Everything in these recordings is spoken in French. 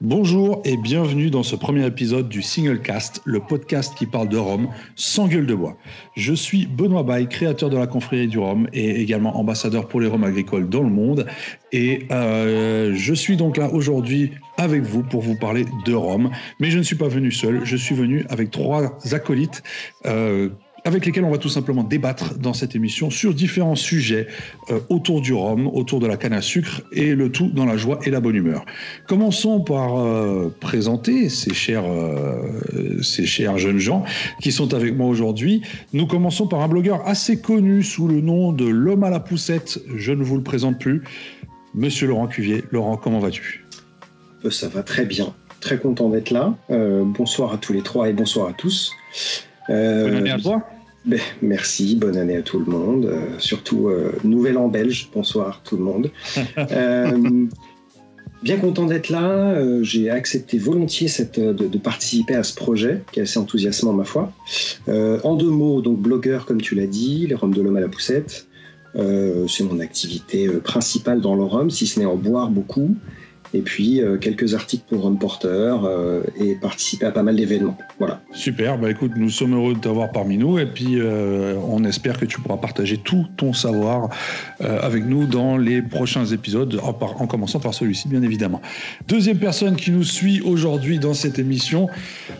Bonjour et bienvenue dans ce premier épisode du Single Cast, le podcast qui parle de Rome sans gueule de bois. Je suis Benoît Baye, créateur de la confrérie du Rhum et également ambassadeur pour les Roms agricoles dans le monde. Et euh, je suis donc là aujourd'hui avec vous pour vous parler de Rome. Mais je ne suis pas venu seul, je suis venu avec trois acolytes euh, avec lesquels on va tout simplement débattre dans cette émission sur différents sujets euh, autour du rhum, autour de la canne à sucre et le tout dans la joie et la bonne humeur. Commençons par euh, présenter ces chers, euh, ces chers jeunes gens qui sont avec moi aujourd'hui. Nous commençons par un blogueur assez connu sous le nom de l'homme à la poussette. Je ne vous le présente plus. Monsieur Laurent Cuvier. Laurent, comment vas-tu? Ça va très bien. Très content d'être là. bonsoir à tous les trois et bonsoir à tous. Bonne année à toi? Ben, merci, bonne année à tout le monde. Euh, surtout, euh, Nouvel An belge, bonsoir tout le monde. Euh, bien content d'être là. J'ai accepté volontiers cette, de, participer à ce projet, qui est assez enthousiasmant, ma foi. en deux mots, donc blogueur, comme tu l'as dit, les Roms de l'homme à la poussette. C'est mon activité principale dans le rhum, si ce n'est en boire beaucoup et puis euh, quelques articles pour Run Porter euh, et participer à pas mal d'événements. Voilà. Super, bah écoute, nous sommes heureux de t'avoir parmi nous et puis euh, on espère que tu pourras partager tout ton savoir avec nous dans les prochains épisodes, en commençant par celui-ci bien évidemment. Deuxième personne qui nous suit aujourd'hui dans cette émission,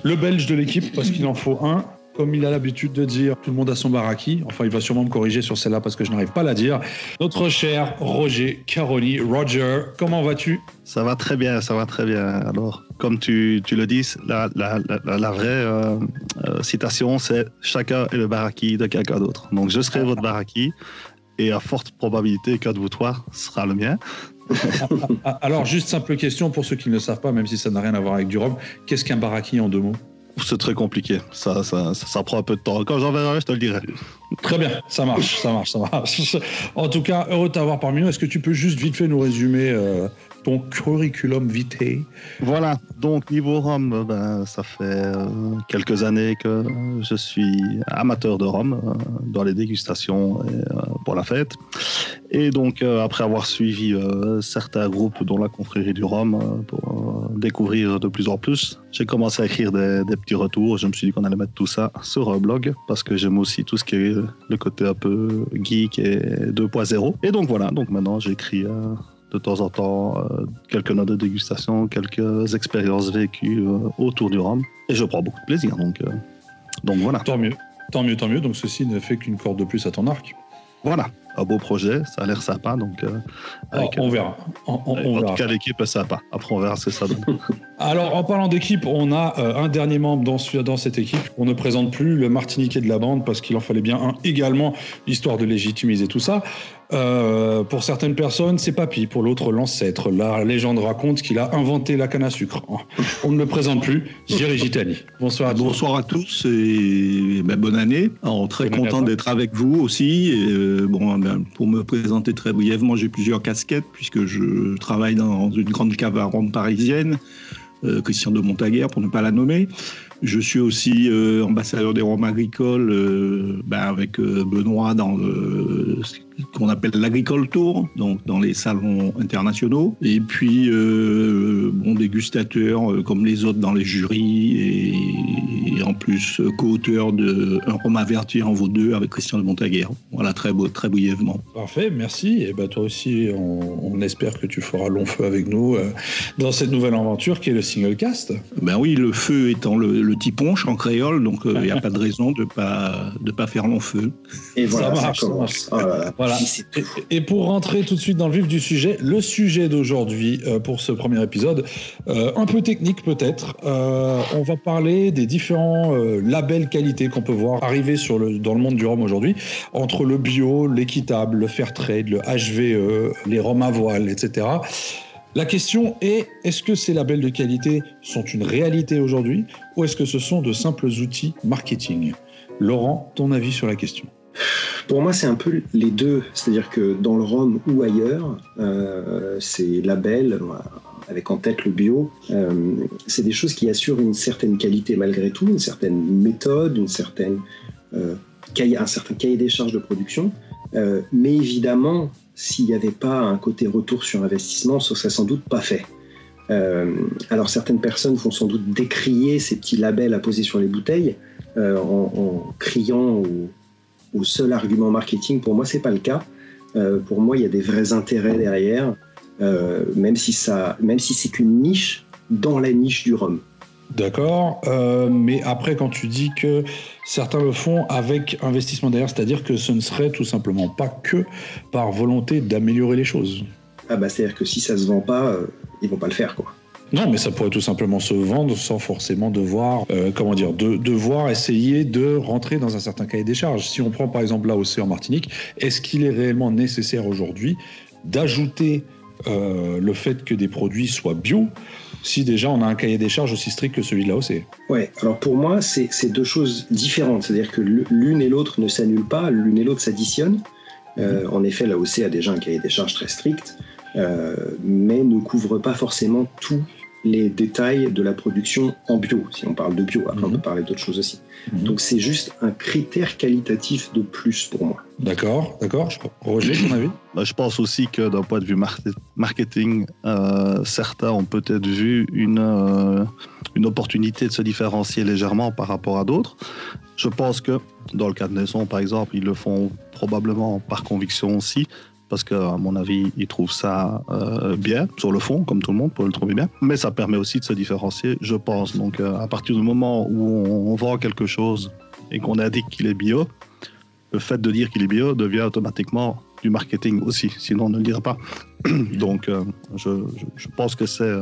le Belge de l'équipe, parce qu'il en faut un, comme il a l'habitude de dire, tout le monde a son baraki. Enfin, il va sûrement me corriger sur celle-là parce que je n'arrive pas à la dire. Notre cher Roger Caroni. Roger, comment vas-tu? Ça va très bien, ça va très bien. Alors, comme tu, tu le dis, la, la, la, vraie euh, euh, citation, c'est chacun est le baraki de quelqu'un d'autre. Donc, je serai votre baraki et à forte probabilité qu'un de vous trois sera le mien. Alors, juste simple question pour ceux qui ne le savent pas, même si ça n'a rien à voir avec du rhum. Qu'est-ce qu'un baraki en deux mots? C'est très compliqué. Ça, ça, ça, prend un peu de temps. Quand j'en verrai, je te le dirai. Très bien, ça marche, ça marche, ça marche. En tout cas, heureux de t'avoir parmi nous. Est-ce que tu peux juste vite fait nous résumer euh, ton curriculum vitae? Voilà, donc niveau rhum, euh, ben, ça fait euh, quelques années que je suis amateur de rhum dans les dégustations et, la fête. Et donc, après avoir suivi certains groupes, dont la confrérie du rhum, pour découvrir de plus en plus, j'ai commencé à écrire des, petits retours. Je me suis dit qu'on allait mettre tout ça sur un blog parce que j'aime aussi tout ce qui est le côté un peu geek et 2.0. Et donc voilà, donc maintenant j'écris euh, de temps en temps euh, quelques notes de dégustation, quelques expériences vécues euh, autour du rhum. Et je prends beaucoup de plaisir, donc, donc voilà. Tant mieux, tant mieux, tant mieux. Donc ceci ne fait qu'une corde de plus à ton arc. Voilà, un beau projet, ça a l'air sympa. Donc, oh, on verra. en tout cas, l'équipe est sympa. Après, on verra ce que ça donne. Alors, en parlant d'équipe, on a euh, un dernier membre dans, dans cette équipe. On ne présente plus le Martiniquais de la bande parce qu'il en fallait bien un également, histoire de légitimiser tout ça. Euh, pour certaines personnes, c'est Papy. Pour l'autre, l'ancêtre. La légende raconte qu'il a inventé la canne à sucre. On ne le présente plus. Jerry Gitani. Bonsoir à tous. Bonsoir à tous et ben, bonne année. Alors, très content d'être avec vous aussi. Et, euh, bon, ben, pour me présenter très brièvement, j'ai plusieurs casquettes puisque je travaille dans une grande cave à ronde parisienne. Euh, Christian de Montaguer, pour ne pas la nommer. Je suis aussi euh, ambassadeur des Roms agricoles euh, ben, avec Benoît dans le, qu'on appelle l'Agricole Tour, donc dans les salons internationaux. Et puis, bon, dégustateur comme les autres dans les jurys et, en plus euh, co-auteur de Un roman averti en vaut deux avec Christian de Montaguer. Voilà, très, beau, très brièvement. Parfait, merci. Et ben toi aussi, on, espère que tu feras long feu avec nous dans cette nouvelle aventure qui est le single cast. Ben oui, le feu étant le, le tiponche en créole, donc il n'y a pas de raison de pas de pas faire long feu. Et voilà, ça marche. Ça commence. Oh voilà. Et, pour rentrer tout de suite dans le vif du sujet, le sujet d'aujourd'hui euh, pour ce premier épisode, euh, un peu technique peut-être. Euh, on va parler des différents labels qualité qu'on peut voir arriver dans le monde du rhum aujourd'hui, entre le bio, l'équitable, le fair trade, le HVE, les rhums à voile, etc. La question est, est-ce que ces labels de qualité sont une réalité aujourd'hui ou est-ce que ce sont de simples outils marketing? Laurent, ton avis sur la question pour moi, c'est un peu les deux. C'est-à-dire que dans le rhum ou ailleurs, euh, ces labels, avec en tête le bio, euh, c'est des choses qui assurent une certaine qualité malgré tout, une certaine méthode, euh, un certain cahier des charges de production. mais évidemment, s'il n'y avait pas un côté retour sur investissement, ce serait sans doute pas fait. alors certaines personnes vont sans doute décrier ces petits labels à poser sur les bouteilles en, criant au, seul argument marketing. Pour moi, c'est pas le cas. pour moi, il y a des vrais intérêts derrière, même si ça, même si c'est qu'une niche dans la niche du rhum. D'accord, euh, mais après quand tu dis que certains le font avec investissement derrière, c'est-à-dire que ce ne serait tout simplement pas que par volonté d'améliorer les choses. Ah bah c'est-à-dire que si ça se vend pas, euh, ils vont pas le faire quoi. Non, mais ça pourrait tout simplement se vendre sans forcément devoir, euh, comment dire, de, devoir essayer de rentrer dans un certain cahier des charges. Si on prend par exemple l'AOC en Martinique, est-ce qu'il est réellement nécessaire aujourd'hui d'ajouter le fait que des produits soient bio si déjà on a un cahier des charges aussi strict que celui de la OC. Ouais, alors pour moi, c'est deux choses différentes. C'est-à-dire que l'une et l'autre ne s'annulent pas, l'une et l'autre s'additionnent. Euh, en effet, la OC a déjà un cahier des charges très strict, euh, mais ne couvre pas forcément tous les détails de la production en bio, si on parle de bio. Après, on peut mhm. parler d'autres choses aussi. Mhm. Donc, c'est juste un critère qualitatif de plus pour moi. D'accord, d'accord. Roger, ton avis? Bah, Je pense aussi que d'un point de vue marketing, euh, certains ont peut-être vu une, euh, une opportunité de se différencier légèrement par rapport à d'autres. Je pense que dans le cas de Nesson, par exemple, ils le font probablement par conviction aussi, parce qu'à mon avis, ils trouvent ça euh, bien, sur le fond, comme tout le monde peut le trouver bien. Mais ça permet aussi de se différencier, je pense. Donc, euh, à partir du moment où on, vend quelque chose et qu'on indique qu'il est bio, le fait de dire qu'il est bio devient automatiquement du marketing aussi, sinon on ne le dirait pas. Donc, euh, je, pense que c'est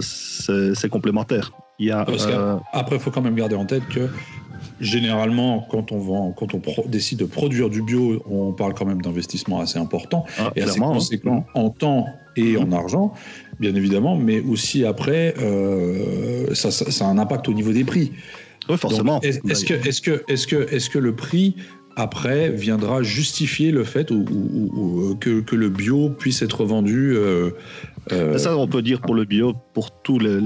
c'est complémentaire. Il y a, Après, il faut quand même garder en tête que généralement, quand on, vend, quand on décide de produire du bio, on parle quand même d'investissement assez important ah, et assez conséquent en temps et en argent, bien évidemment, mais aussi après, euh, ça, a un impact au niveau des prix. Oui, forcément. Est-ce que, est que, est que, est que le prix après viendra justifier le fait ou, que, le bio puisse être vendu euh, euh, ça, on peut dire pour le bio, pour tous les,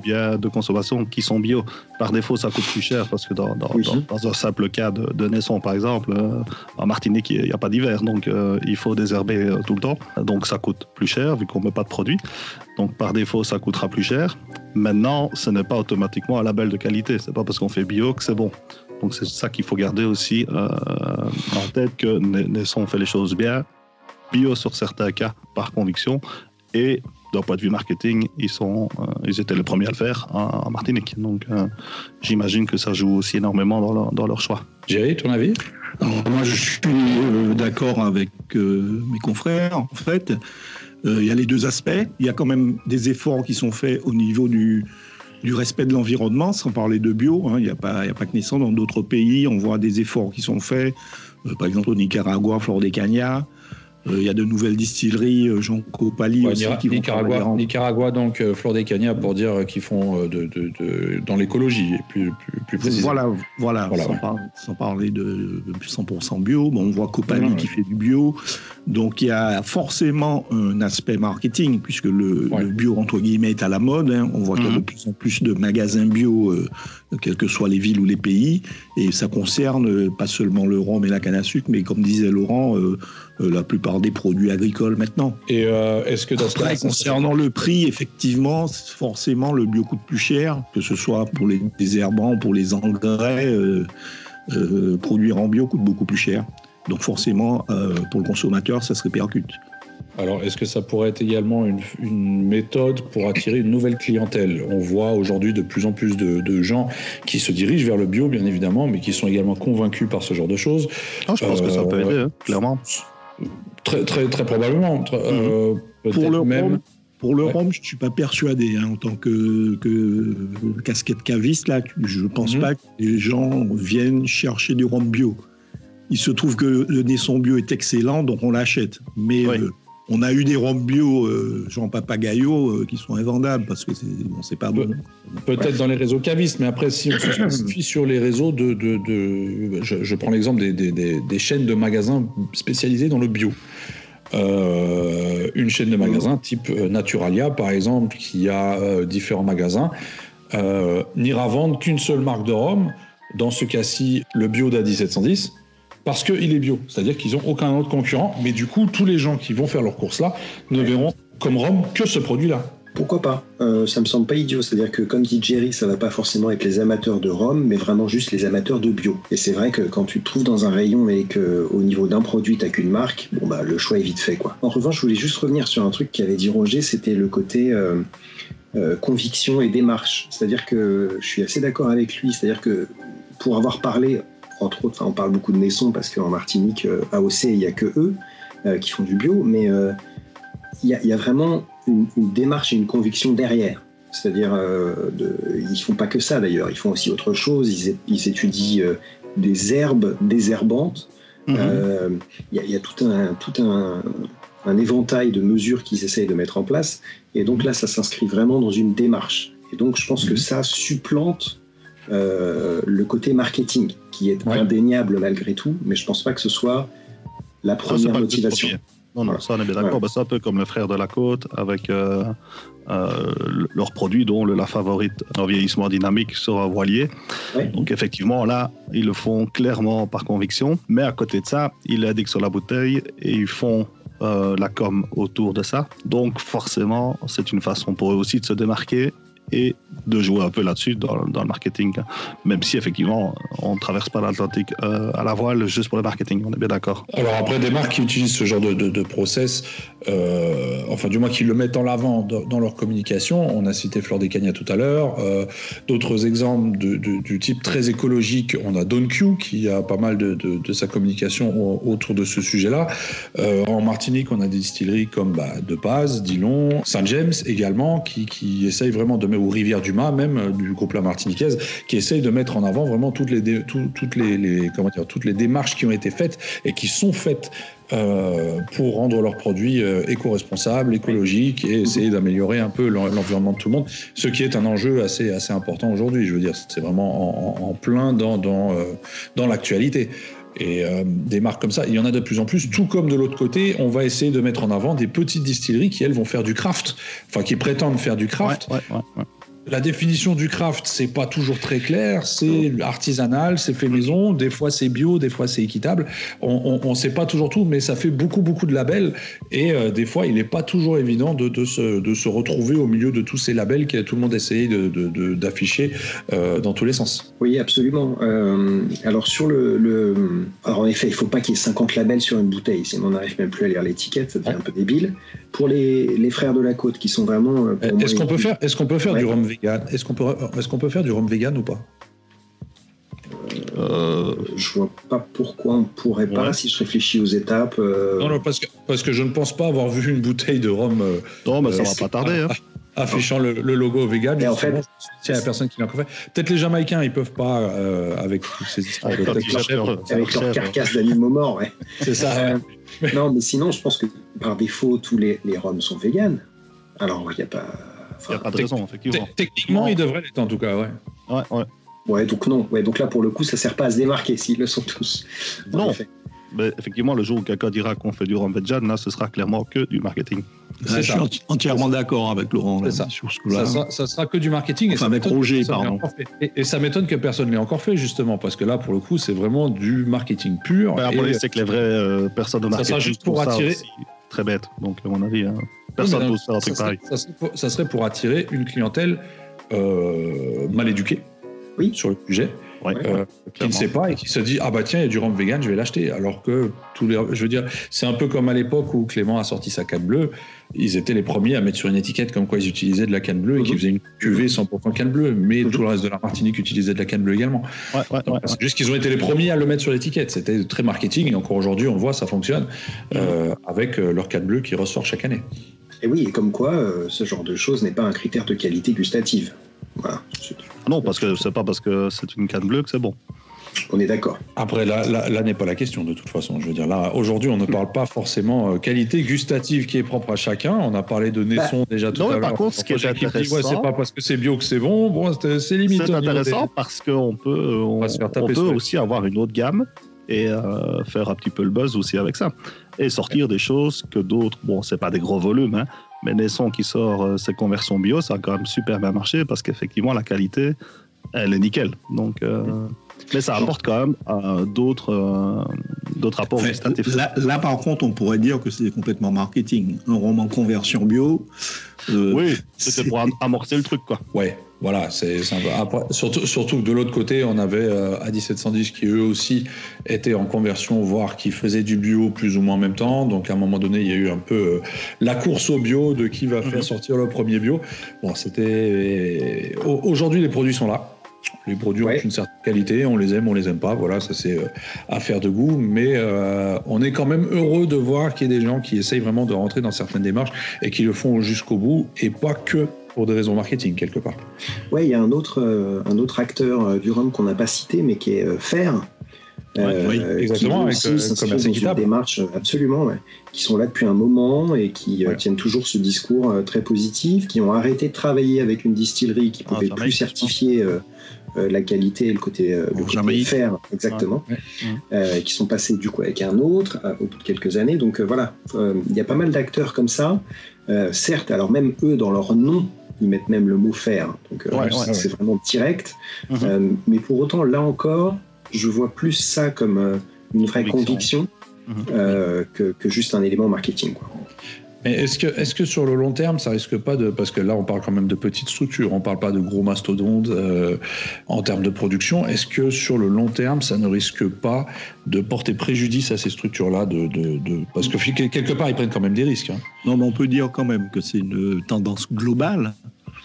biens de consommation qui sont bio. Par défaut, ça coûte plus cher parce que dans, un simple cas de, de naisson, par exemple, euh, en Martinique, il n'y a pas d'hiver, donc euh, il faut désherber tout le temps. Donc ça coûte plus cher vu qu'on ne met pas de produits. Donc par défaut, ça coûtera plus cher. Maintenant, ce n'est pas automatiquement un label de qualité. C'est pas parce qu'on fait bio que c'est bon. Donc c'est ça qu'il faut garder aussi en tête que Naisson fait les choses bien, bio sur certains cas par conviction, et d'un point de vue marketing, ils, sont, euh, ils étaient les premiers à le faire en, Martinique. Donc euh, j'imagine que ça joue aussi énormément dans leur, dans leur choix. Jerry, ton avis? Moi, je suis euh, d'accord avec mes confrères. En fait, il y a les deux aspects. Il y a quand même des efforts qui sont faits au niveau du, du respect de l'environnement, sans parler de bio. Hein. Il n'y a, pas, a pas que naissant dans d'autres pays. On voit des efforts qui sont faits. par exemple, au Nicaragua, Flor de Cagna. Euh, il y a de nouvelles distilleries, euh, Jean Copali aussi, qui vont Nicaragua, Nicaragua, donc euh, Flor des Cagna, pour dire qu'ils font de, de, de, dans l'écologie, plus, plus, plus précisément. Voilà, voilà, voilà sans, parler de 100% bio. Bon, on voit Copali qui fait du bio. Donc il y a forcément un aspect marketing, puisque le, bio, entre guillemets, est à la mode. Hein. On voit qu'il y a de mhm. plus en plus de magasins bio, quelles que soient les villes ou les pays. Et ça concerne pas seulement le rhum et la canne à sucre, mais comme disait Laurent, euh, la plupart des produits agricoles maintenant. Et euh, est-ce que Après, concernant le prix, effectivement, forcément, le bio coûte plus cher, que ce soit pour les désherbants, pour les engrais. Euh, produire en bio coûte beaucoup plus cher. Donc forcément, pour le consommateur, ça se répercute. Alors, est-ce que ça pourrait être également une, méthode pour attirer une nouvelle clientèle? On voit aujourd'hui de plus en plus de, gens qui se dirigent vers le bio, bien évidemment, mais qui sont également convaincus par ce genre de choses. Ah, je pense que ça peut aider, hein, clairement. Très, très, très probablement. Euh, mhm. pour le même. Rhum, pour le rhum, je ne suis pas persuadé. Hein, en tant que, que, casquette caviste, là, je ne pense mhm. pas que les gens viennent chercher du rhum bio. Il se trouve que le naisson bio est excellent, donc on l'achète. Mais euh, on a eu des rhums bio, euh, Jean Papagayo, euh, qui sont invendables parce que c'est bon, pas bon. Peut-être dans les réseaux cavistes, mais après, si on se spécifie sur les réseaux de. de, de je, prends l'exemple des, des, des, chaînes de magasins spécialisés dans le bio. Euh, une chaîne de magasins type Naturalia, par exemple, qui a différents magasins, n'ira vendre qu'une seule marque de rhum, dans ce cas-ci, le bio d'A 1710 parce qu'il est bio. C'est-à-dire qu'ils n'ont aucun autre concurrent, mais du coup, tous les gens qui vont faire leurs courses là ne verront comme rhum que ce produit-là. Pourquoi pas? Euh, Ça me semble pas idiot. C'est-à-dire que, comme dit Jerry, ça va pas forcément être les amateurs de rhum, mais vraiment juste les amateurs de bio. Et c'est vrai que quand tu te trouves dans un rayon et que au niveau d'un produit, t'as qu'une marque, bon bah le choix est vite fait quoi. En revanche, je voulais juste revenir sur un truc qu'avait dit Roger, c'était le côté euh, euh, conviction et démarche. C'est-à-dire que je suis assez d'accord avec lui. C'est-à-dire que pour avoir parlé, entre autres, on parle beaucoup de Naisson parce qu'en Martinique, AOC, il y a que eux qui font du bio, mais il y, a vraiment une, démarche et une conviction derrière. C'est-à-dire, euh, de, ils font pas que ça d'ailleurs, ils font aussi autre chose. Ils, étudient euh, des herbes désherbantes. Mhm. Euh, il y, a tout un, tout un, un éventail de mesures qu'ils essayent de mettre en place. Et donc là, ça s'inscrit vraiment dans une démarche. Et donc, je pense que mhm. ça supplante euh, le côté marketing, qui est indéniable malgré tout, mais je pense pas que ce soit la première motivation. Non, non, ça on est bien d'accord. Bah, c'est un peu comme le frère de la côte avec euh, euh, leur produit dont le, la favorite en vieillissement dynamique sera voilier. Donc effectivement, là, ils le font clairement par conviction. Mais à côté de ça, ils l'indiquent sur la bouteille et ils font euh, la com autour de ça. Donc forcément, c'est une façon pour eux aussi de se démarquer et de jouer un peu là-dessus dans, le marketing, même si effectivement on ne traverse pas l'Atlantique euh, à la voile juste pour le marketing, on est bien d'accord. Alors après, des marques qui utilisent ce genre de, process, euh, enfin du moins qui le mettent en avant dans, leur communication, on a cité Fleur des Cagnas tout à l'heure, euh, d'autres exemples du type très écologique, on a DonQ qui a pas mal de, sa communication autour de ce sujet-là. en Martinique, on a des distilleries comme bah, De Paz, Dillon, Saint James également, qui, qui essayent vraiment de mettre ou Rivière du Mât, même euh, du groupe La Martiniquaise, qui essaye de mettre en avant vraiment toutes les, toutes les, comment dire, toutes les démarches qui ont été faites et qui sont faites euh, pour rendre leurs produits euh, éco-responsables, écologiques et essayer d'améliorer un peu l'environnement de tout le monde, ce qui est un enjeu assez, assez important aujourd'hui. Je veux dire, c'est vraiment en, plein dans, dans, dans l'actualité. Et des marques comme ça, il y en a de plus en plus. Tout comme de l'autre côté, on va essayer de mettre en avant des petites distilleries qui, elles, vont faire du craft, enfin qui prétendent faire du craft. Ouais, ouais, la définition du craft, c'est pas toujours très clair. C'est artisanal, c'est fait maison. Des fois, c'est bio, des fois, c'est équitable. On ne sait pas toujours tout, mais ça fait beaucoup, beaucoup de labels. Et euh, des fois, il n'est pas toujours évident de, de, se, de, se, retrouver au milieu de tous ces labels que tout le monde essaye d'afficher euh, dans tous les sens. Oui, absolument. Euh, alors, sur le, le, Alors, en effet, il ne faut pas qu'il y ait 50 labels sur une bouteille, sinon on n'arrive même plus à lire l'étiquette, ça devient un peu débile. Pour les, les, frères de la côte, qui sont vraiment. Est-ce qu'on peut, faire, est qu'on peut faire du rhum est-ce qu'on peut, est qu'on peut faire du rhum vegan ou pas? Euh, je vois pas pourquoi on pourrait pas si je réfléchis aux étapes. Euh. Non, non, parce que, parce que je ne pense pas avoir vu une bouteille de rhum. Euh, non, mais ça va pas tarder. Hein. Affichant le, logo vegan. Et en fait, a la personne qui l'a encore fait. Peut-être les Jamaïcains, ils peuvent pas avec toutes ces histoires avec, de avec leur carcasse d'animaux morts, ouais. C'est ça. non, mais sinon, je pense que par défaut, tous les, les rhums sont véganes. Alors, il n'y a pas il n'y a pas de raison, effectivement. Techniquement, il devrait l'être en tout cas, ouais. Ouais, ouais. Ouais, donc non. Ouais, donc là, pour le coup, ça ne sert pas à se démarquer s'ils le sont tous. Non. Mais effectivement, le jour où quelqu'un dira qu'on fait du rhum là, ce sera clairement que du marketing. je suis entièrement d'accord avec Laurent ça. sur ce coup-là. Ça, ça, sera que du marketing. Enfin, avec Roger, pardon. Et, et, ça m'étonne que personne ne l'ait encore fait, justement, parce que là, pour le coup, c'est vraiment du marketing pur. Ben, après, c'est que les vraies euh, personnes de marketing. Ça sera juste pour attirer. très bête, donc, à mon avis. Hein. Personne ne faire un truc pareil. Ça serait, pour, attirer une clientèle euh, mal éduquée oui. sur le sujet. Euh, qui ne sait pas et qui se dit ah bah tiens il y a du rhum vegan je vais l'acheter alors que tous les je veux dire c'est un peu comme à l'époque où Clément a sorti sa canne bleue ils étaient les premiers à mettre sur une étiquette comme quoi ils utilisaient de la canne bleue et qu'ils mhm. faisaient une cuvée 100% canne bleue mais mhm. tout le reste de la Martinique utilisait de la canne bleue également c'est juste qu'ils ont été les premiers à le mettre sur l'étiquette c'était très marketing et encore aujourd'hui on le voit ça fonctionne mhm. euh, avec leur canne bleue qui ressort chaque année et oui, et comme quoi, euh, ce genre de choses n'est pas un critère de qualité gustative. Voilà. Non, parce que c'est pas parce que c'est une canne bleue que c'est bon. On est d'accord. Après, là, là, n'est pas la question de toute façon. Je veux dire, là, aujourd'hui, on ne parle pas forcément euh, qualité gustative qui est propre à chacun. On a parlé de Naisson bah, déjà tout à l'heure. Par contre, ce qui est intéressant, ouais, c'est pas parce que c'est bio que c'est bon. Bon, c'est limite. C'est intéressant parce qu'on peut, on, on peut aussi avoir une autre gamme et euh, faire un petit peu le buzz aussi avec ça. Et sortir des choses que d'autres, bon, c'est pas des gros volumes, hein, mais Naisson qui sort euh, ses conversions bio, ça a quand même super bien marché parce qu'effectivement, la qualité, elle est nickel. Donc, euh, mais ça apporte quand même d'autres d'autres rapports là, là, par contre, on pourrait dire que c'est complètement marketing. Un roman conversion bio. Euh, oui, c'était pour amorcer le truc, quoi. Ouais, voilà, c'est surtout, surtout que de l'autre côté, on avait euh, AD710 qui eux aussi étaient en conversion, voire qui faisaient du bio plus ou moins en même temps. Donc à un moment donné, il y a eu un peu euh, la course au bio de qui va faire mhm. sortir le premier bio. Bon, c'était. Aujourd'hui, les produits sont là. Les produits ont une certaine qualité, on les aime, on les aime pas. Voilà, ça c'est euh, affaire de goût. Mais on est quand même heureux de voir qu'il y a des gens qui essayent vraiment de rentrer dans certaines démarches et qui le font jusqu'au bout et pas que pour des raisons marketing quelque part. Ouais, il y a un autre, euh, un autre acteur euh, du rhum qu'on n'a pas cité, mais qui est euh, Fer. oui, exactement, avec aussi commerce équitable. démarche, absolument, qui sont là depuis un moment et qui tiennent toujours ce discours très positif, qui ont arrêté de travailler avec une distillerie qui ne pouvait plus certifier la qualité et le côté, le côté fer, exactement, qui sont passés du coup avec un autre au bout de quelques années. Donc voilà, il y a pas mal d'acteurs comme ça. certes, alors même eux, dans leur nom, ils mettent même le mot faire. Donc euh, c'est vraiment direct. Mhm. Euh, mais pour autant, là encore, je vois plus ça comme euh, une vraie conviction, mhm. que, juste un élément marketing. Quoi. Mais est-ce que, est que sur le long terme, ça risque pas de. Parce que là, on parle quand même de petites structures, on parle pas de gros mastodontes en termes de production. Est-ce que sur le long terme, ça ne risque pas de porter préjudice à ces structures-là de, de, Parce que quelque part, ils prennent quand même des risques. Hein. Non, mais on peut dire quand même que c'est une tendance globale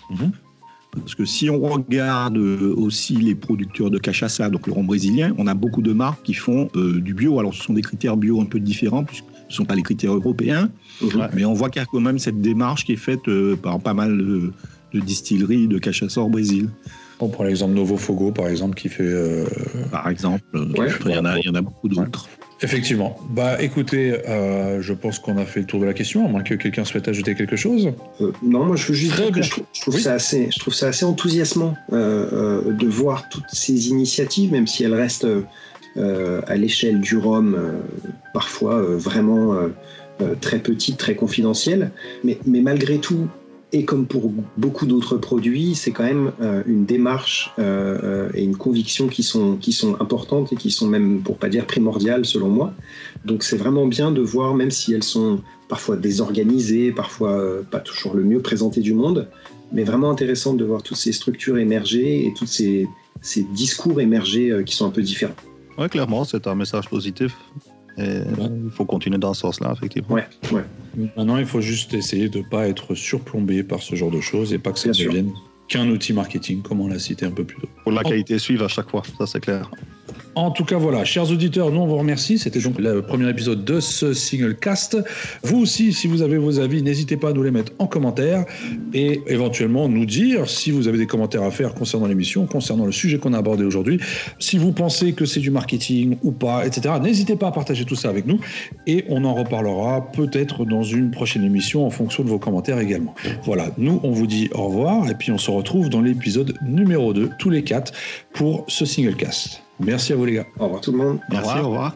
Mhm. Parce que si on regarde euh, aussi les producteurs de cachaça, donc le rhum brésilien, on a beaucoup de marques qui font euh, du bio. Alors ce sont des critères bio un peu différents, puisque ce ne sont pas les critères européens. Mais on voit qu'il y a quand même cette démarche qui est faite euh, par pas mal de, distilleries de cachaça au Brésil. On prend l'exemple Novo Fogo, par exemple, qui fait. Par exemple, il, y en a, il y en a beaucoup d'autres. Effectivement. Bah écoutez, euh, je pense qu'on a fait le tour de la question, à moins que quelqu'un souhaite ajouter quelque chose. Euh, non, moi je veux juste dire que je trouve, ça assez, je trouve ça assez enthousiasmant euh, de voir toutes ces initiatives, même si elles restent à l'échelle du Rhum, parfois vraiment très petites, très confidentielles. Mais, mais malgré tout, et comme pour beaucoup d'autres produits, c'est quand même euh, une démarche euh, euh, et une conviction qui sont, qui sont importantes et qui sont même, pour pas dire primordiales selon moi. Donc c'est vraiment bien de voir, même si elles sont parfois désorganisées, parfois pas toujours le mieux présentées du monde, mais vraiment intéressant de voir toutes ces structures émerger et tous ces, ces discours émerger qui sont un peu différents. Oui, clairement, c'est un message positif. Et il faut continuer dans ce sens-là, effectivement. Ouais, ouais. Maintenant, il faut juste essayer de ne pas être surplombé par ce genre de choses et pas que ça devienne qu'un outil marketing, comme on l'a cité un peu plus tôt. Pour la qualité suive à chaque fois, ça c'est clair. En tout cas, voilà, chers auditeurs, nous on vous remercie. C'était donc le premier épisode de ce single cast. Vous aussi, si vous avez vos avis, n'hésitez pas à nous les mettre en commentaire et éventuellement nous dire si vous avez des commentaires à faire concernant l'émission, concernant le sujet qu'on a abordé aujourd'hui. Si vous pensez que c'est du marketing ou pas, etc., n'hésitez pas à partager tout ça avec nous et on en reparlera peut-être dans une prochaine émission en fonction de vos commentaires également. Voilà, nous on vous dit au revoir et puis on se retrouve dans l'épisode numéro 2, tous les quatre, pour ce single cast. Merci à vous les gars. Au revoir tout le monde. Merci, au revoir.